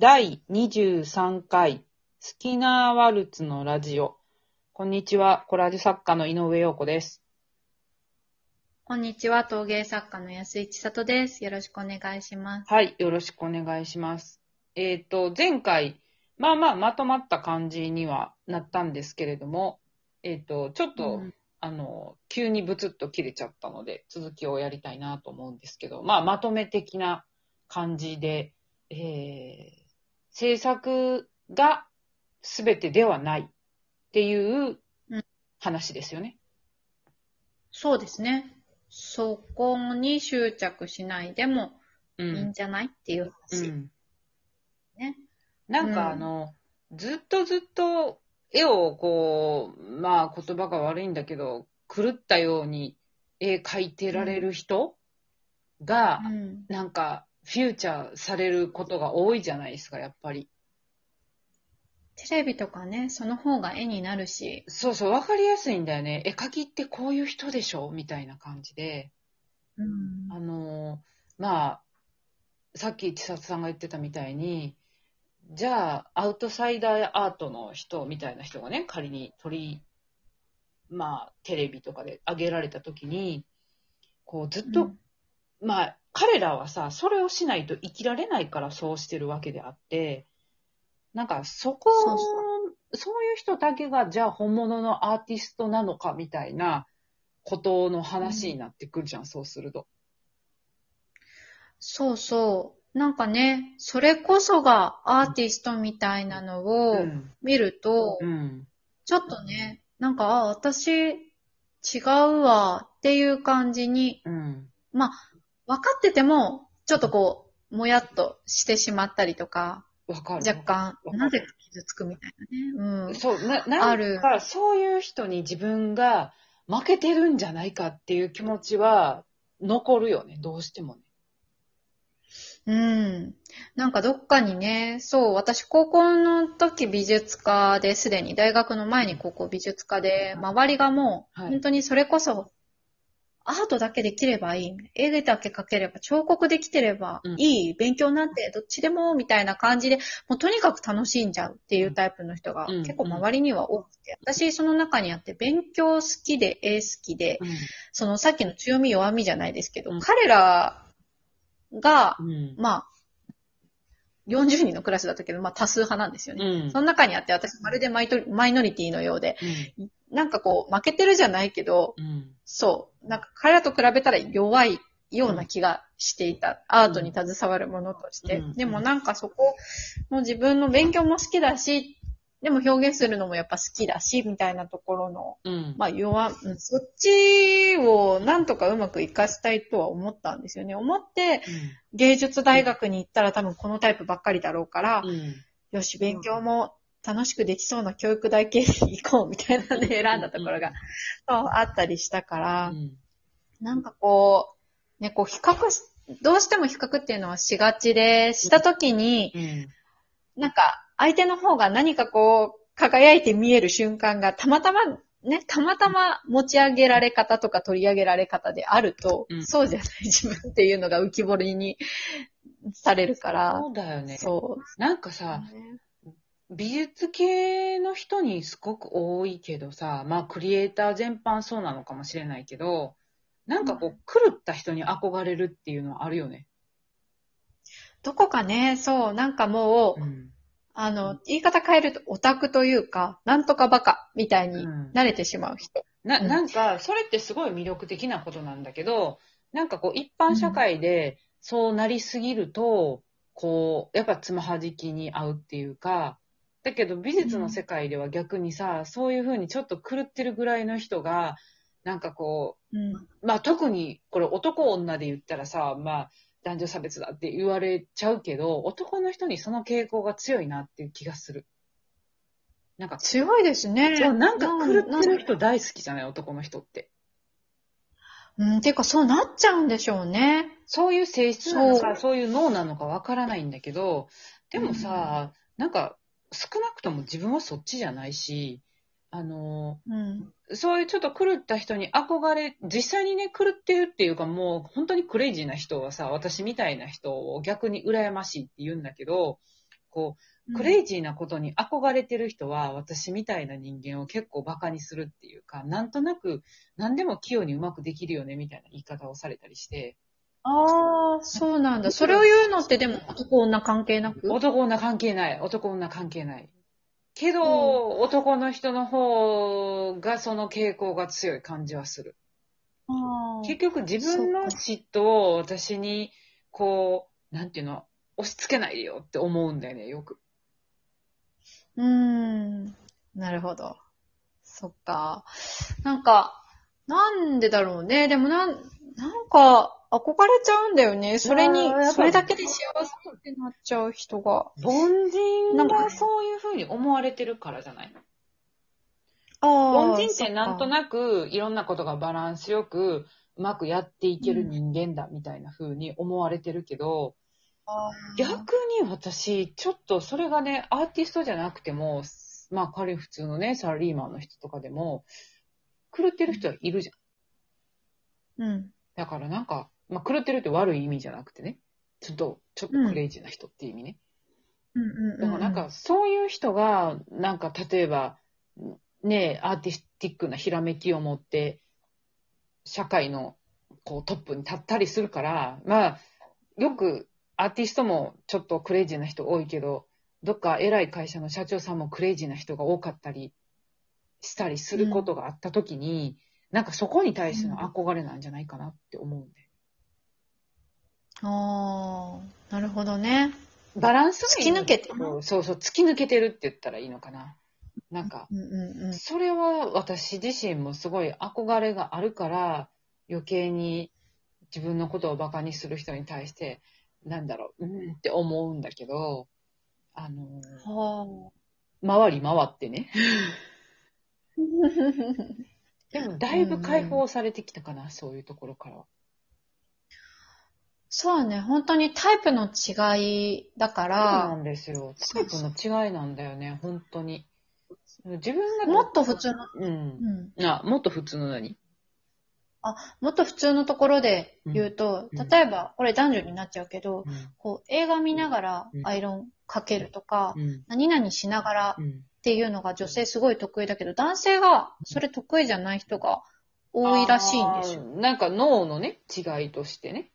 第23回好きなワルツのラジオ。こんにちは、コラージュ作家の井上陽子です。こんにちは、陶芸作家の安井千里です。よろしくお願いします。はい、よろしくお願いします。えっ、と、前回、まあまあまとまった感じにはなったんですけれども、えっ、と、ちょっと、うんあの、急にブツッと切れちゃったので、続きをやりたいなと思うんですけど、まあ、まとめ的な感じで、えー、制作が全てではないっていううん話ですよね。そうですね。そこに執着しないでもういいんじゃないっていうう話。ん。ね。なんかうんあの、ずっとずっと絵をこう、まあ言葉が悪いんだけど、狂ったように絵描いてられる人が、うんなんかフューチャーされることが多いじゃないですか、やっぱり。テレビとかね、その方が絵になるし。そうそう、わかりやすいんだよね。絵描きってこういう人でしょみたいな感じで。うんあのーまあ、さっき千里さんが言ってたみたいに、じゃあ、アウトサイダーアートの人みたいな人がね、仮に取り、まあ、テレビとかで上げられたときに、こう、ずっと、まあ、彼らはさ、それをしないと生きられないからそうしてるわけであって、なんか、そこそうそういう人だけが、じゃあ本物のアーティストなのかみたいなことの話になってくるじゃん、そうすると。そうそう。なんかね、それこそがアーティストみたいなのをうん。見ると、うん。ちょっとね、なんか、あ、私違うわっていう感じにうん。まあ、分かってても、ちょっとこう、もやっとしてしまったりとか、わかる。若干、なぜか傷つくみたいなね。うん。そう、な、なんあるか、そういう人に自分が負けてるんじゃないかっていう気持ちは残るよね、どうしてもね。うん。なんかどっかにね、そう、私高校の時美術科ですでに、大学の前に高校美術科で、周りがもう、はい本当にそれこそ、アートだけできればいい。絵だけ描ければ、彫刻できてればうんいい。勉強なんてどっちでも、みたいな感じで、もうとにかく楽しんじゃうっていうタイプの人がうん結構周りには多くて、私その中にあって勉強好きで、絵好きで、そのさっきの強み弱みじゃないですけど、うん彼らが、うん。まあ、40人のクラスだったけど、まあ多数派なんですよね。うん。その中にあって私まるでマイトマイノリティのようで、なんかこう負けてるじゃないけど、うん。そう、なんか彼らと比べたら弱いような気がしていた。アートに携わるものとして。うんでもなんかそこも自分の勉強も好きだし、でも表現するのもやっぱ好きだし、みたいなところの、うん。まあ弱、うんそっちをなんとかうまく活かしたいとは思ったんですよね。思って芸術大学に行ったら多分このタイプばっかりだろうから、うん。よし、勉強も楽しくできそうな教育大経済に行こうみたいなので選んだところが、そうあったりしたから、うん。なんかこう、ね、こう比較し、どうしても比較っていうのはしがちで、したときに、うん。なんか相手の方が何かこう、輝いて見える瞬間がたまたま、ね、たまたま持ち上げられ方とか取り上げられ方であると、うんそうじゃない自分っていうのが浮き彫りにされるからそ、うだよね。そう。なんかさ、美術系の人にすごく多いけどさ、まあクリエイター全般そうなのかもしれないけど、なんかこう狂った人に憧れるっていうのはあるよね。どこかね、そう、なんかもう、ん。あの、言い方変えるとオタクというか、なんとかバカみたいにうん慣れてしまう人。な、うんなんか、それってすごい魅力的なことなんだけど、なんかこう、一般社会でそうなりすぎると、こう、やっぱつまはじきに合うっていうか、だけど美術の世界では逆にさ、そういうふうにちょっと狂ってるぐらいの人が、なんかこうん。う、まあ特にこれ男女で言ったらさ、まあ男女差別だって言われちゃうけど、男の人にその傾向が強いなっていう気がする。なんか、強いですね。そうなんか狂ってる人。人大好きじゃない？男の人って。うん、ていうかそうなっちゃうんでしょうね。そういう性質なのか、そそういう脳なのかわからないんだけど、でもさ、なんか、少なくとも自分はそっちじゃないし、あの、うん。そういうちょっと狂った人に憧れ、実際にね、狂ってるっていうかもう本当にクレイジーな人はさ、私みたいな人を逆に羨ましいって言うんだけど、こう、クレイジーなことに憧れてる人は、私みたいな人間を結構バカにするっていうか、なんとなく、何でも器用にうまくできるよね、みたいな言い方をされたりして、ああ、そうなんだ。それを言うのってでも男女関係なく？男女関係ない。男女関係ない。けど、う男の人の方がその傾向が強い感じはする。結局自分の嫉妬を私に、こう、なんていうの、押し付けないでよって思うんだよね、よく。うーん。なるほど。そっか。なんか、なんでだろうね。でもなん、なんか、憧れちゃうんだよね。それにそれだけで幸せってなっちゃう人が。凡人なんかがそういうふうに思われてるからじゃない？ああ。凡人ってなんとなくいろんなことがバランスよくうまくやっていける人間だみたいな風に思われてるけど、あー逆に私、ちょっとそれがね、アーティストじゃなくても、まあ彼普通のね、サラリーマンの人とかでも、狂ってる人はいるじゃん。うん。だからなんか、まあ狂ってるって悪い意味じゃなくてね、ちょっと、ちょっとクレイジーな人っていう意味ね。うんうんうん。でもなんか、そういう人が、なんか例えば、ね、アーティスティックなひらめきを持って、社会のこうトップに立ったりするから、まあ、よくアーティストもちょっとクレイジーな人多いけど、どっか偉い会社の社長さんもクレイジーな人が多かったりしたりすることがあった時に、なんかそこに対しての憧れなんじゃないかなって思うんで。ああ、なるほどね。バランス突き抜けてそうそうそう、突き抜けてるって言ったらいいのかな。なんか、うんうんうん。それは私自身もすごい憧れがあるから、余計に自分のことをバカにする人に対して、なんだろう、うんって思うんだけど、あの、は回り回ってね。あ。でも、だいぶ解放されてきたかな、そういうところからは。そうね、本当にタイプの違いだかそうなら、んですよ。タイプの違いなんだよね、本当に。自分が、もっと普通の、うんう。ん、あ、もっと普通の何？もっと普通のところで言うと、うん例えば、これ男女になっちゃうけど、うんこう映画見ながらうんアイロンかけるとか、うん。何々しながらうん。っていうのが女性すごい得意だけど、男性がそれ得意じゃない人が多いらしいんですよ。あーなんか脳のね、違いとしてね。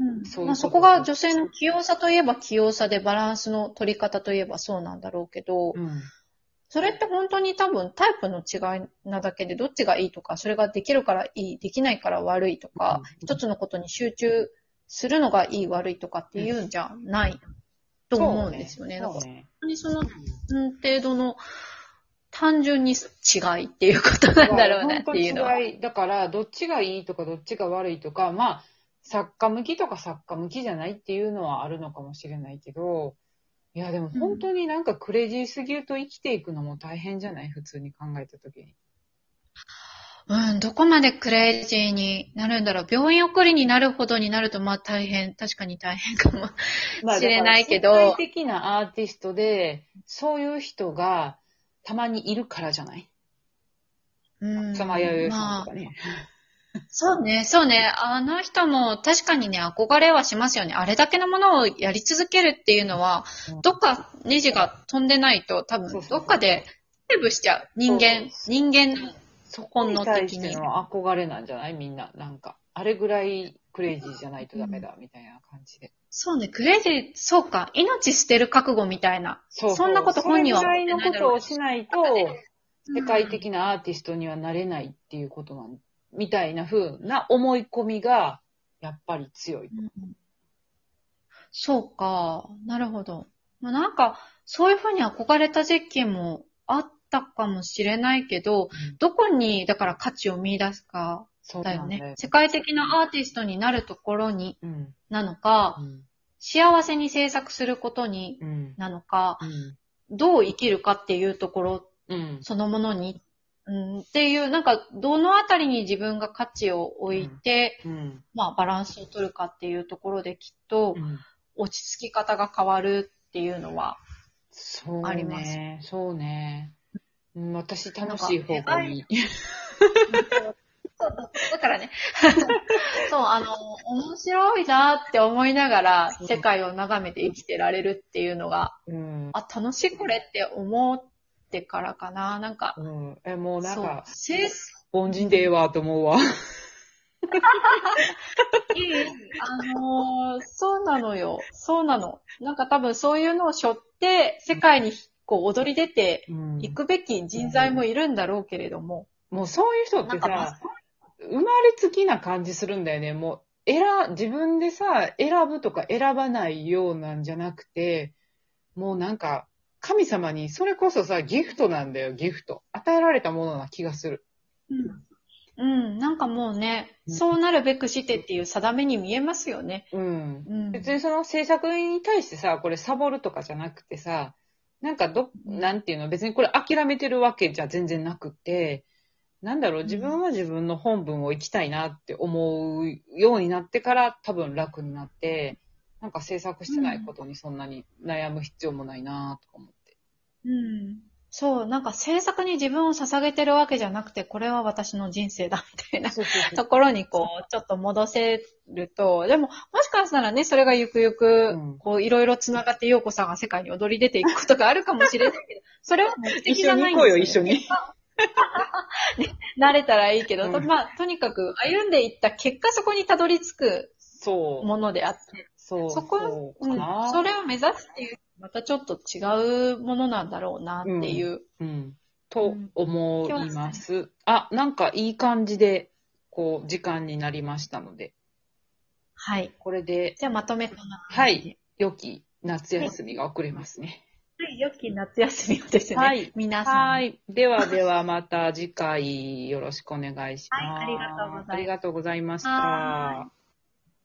うんそうまあ、そこが女性の器用さといえば器用さでバランスの取り方といえばそうなんだろうけど、うん。それって本当に多分タイプの違いなだけでどっちがいいとか、それができるからいい、できないから悪いとか、うん一つのことに集中するのがいい悪いとかっていうんじゃないと思うんですよね。本当にその、うん程度の単純に違いっていうことなんだろうなっていうのは。違い。だから、どっちがいいとか、どっちが悪いとか、まあ、作家向きとか作家向きじゃないっていうのはあるのかもしれないけど、いや、でも本当になんかクレイジーすぎると生きていくのも大変じゃない？普通に考えたときに。うん、どこまでクレイジーになるんだろう？病院送りになるほどになると、まあ大変、確かに大変かも。知れないけどまあ世界的なアーティストで、そういう人がたまにいるからじゃない？うん。草間彌生さまあんとかね。そうね、そうね。あの人も確かにね、憧れはしますよね。あれだけのものをやり続けるっていうのは、うんどっかネジが飛んでないと多分どっかでセーブしちゃう。人間、人間の。そこに対しての憧れなんじゃない？みんな。なんか、あれぐらいクレイジーじゃないとダメだ、みたいな感じで。そうね、クレイジー、そうか。命捨てる覚悟みたいな。そうそんなこと本人はそれぐらいのことをしないと、世界うん的なアーティストにはなれないっていうことなん、みたいな風な思い込みが、やっぱり強い。うんそうか。なるほど。まあ、なんか、そういうふうに憧れた時期もあったかもしれないけど、どこに、だから価値を見出すかだよね。世界的なアーティストになるところに、うん。なのか、うん。幸せに制作することにうん。なのか、うん。どう生きるかっていうところうん。そのものに、うん、っていう、なんか、どのあたりに自分が価値を置いて、うん。まあ、バランスを取るかっていうところできっと、うん落ち着き方が変わるっていうのは、そうありますね。そうね。うん私、楽しい方なんか向に。だからね。そう、あの、面白いなって思いながら世界を眺めて生きてられるっていうのが、うん。あ、楽しいこれって思ってからかな。なんか、うん。え、もうなんか、そう、せ凡人でええわと思うわ。いいあのーそうなのよ。そうなの。なんか多分そういうのを背負って、世界にこう踊り出てうん行くべき人材もいるんだろうけれども。もうそういう人ってさ、生まれつきな感じするんだよね。もう、選、自分でさ、選ぶとか選ばないようなんじゃなくて、もうなんか、神様にそれこそさ、ギフトなんだよ、ギフト。与えられたものな気がする。うん。うん、なんかもうね、うんそうなるべくしてっていう定めに見えますよね。うん。うん。別にその制作に対してさ、これサボるとかじゃなくてさ、なんかど、うんなんていうの、別にこれ諦めてるわけじゃ全然なくて、なんだろう、ん自分は自分の本分を生きたいなって思うようになってから多分楽になって、なんか制作してないことにそんなに悩む必要もないなとか思って。うん。そう、なんか制作に自分を捧げてるわけじゃなくて、これは私の人生だみたいなところにこう、ちょっと戻せると、でも、もしかしたらね、それがゆくゆくうん、こう、いろいろ繋がって、陽子さんが世界に踊り出ていくことがあるかもしれないけど、それは目的一じゃないん緒に行こうよ、ですよね。一緒に。慣れたらいいけど、うんまあ、とにかく歩んでいった結果、そこにたどり着く。ものであって、そう。そこそううんかな、それを目指すっていう、またちょっと違うものなんだろうなっていう。うん。と思います。あ、なんかいい感じで、こう、時間になりましたので、はい。これで、じゃあまとめとな。はい。良き夏休みが送れますね。はい。良き夏休みをですね。はい皆さん。はい。ではではまた次回よろしくお願いします。はいありがとうございますありがとうございました。は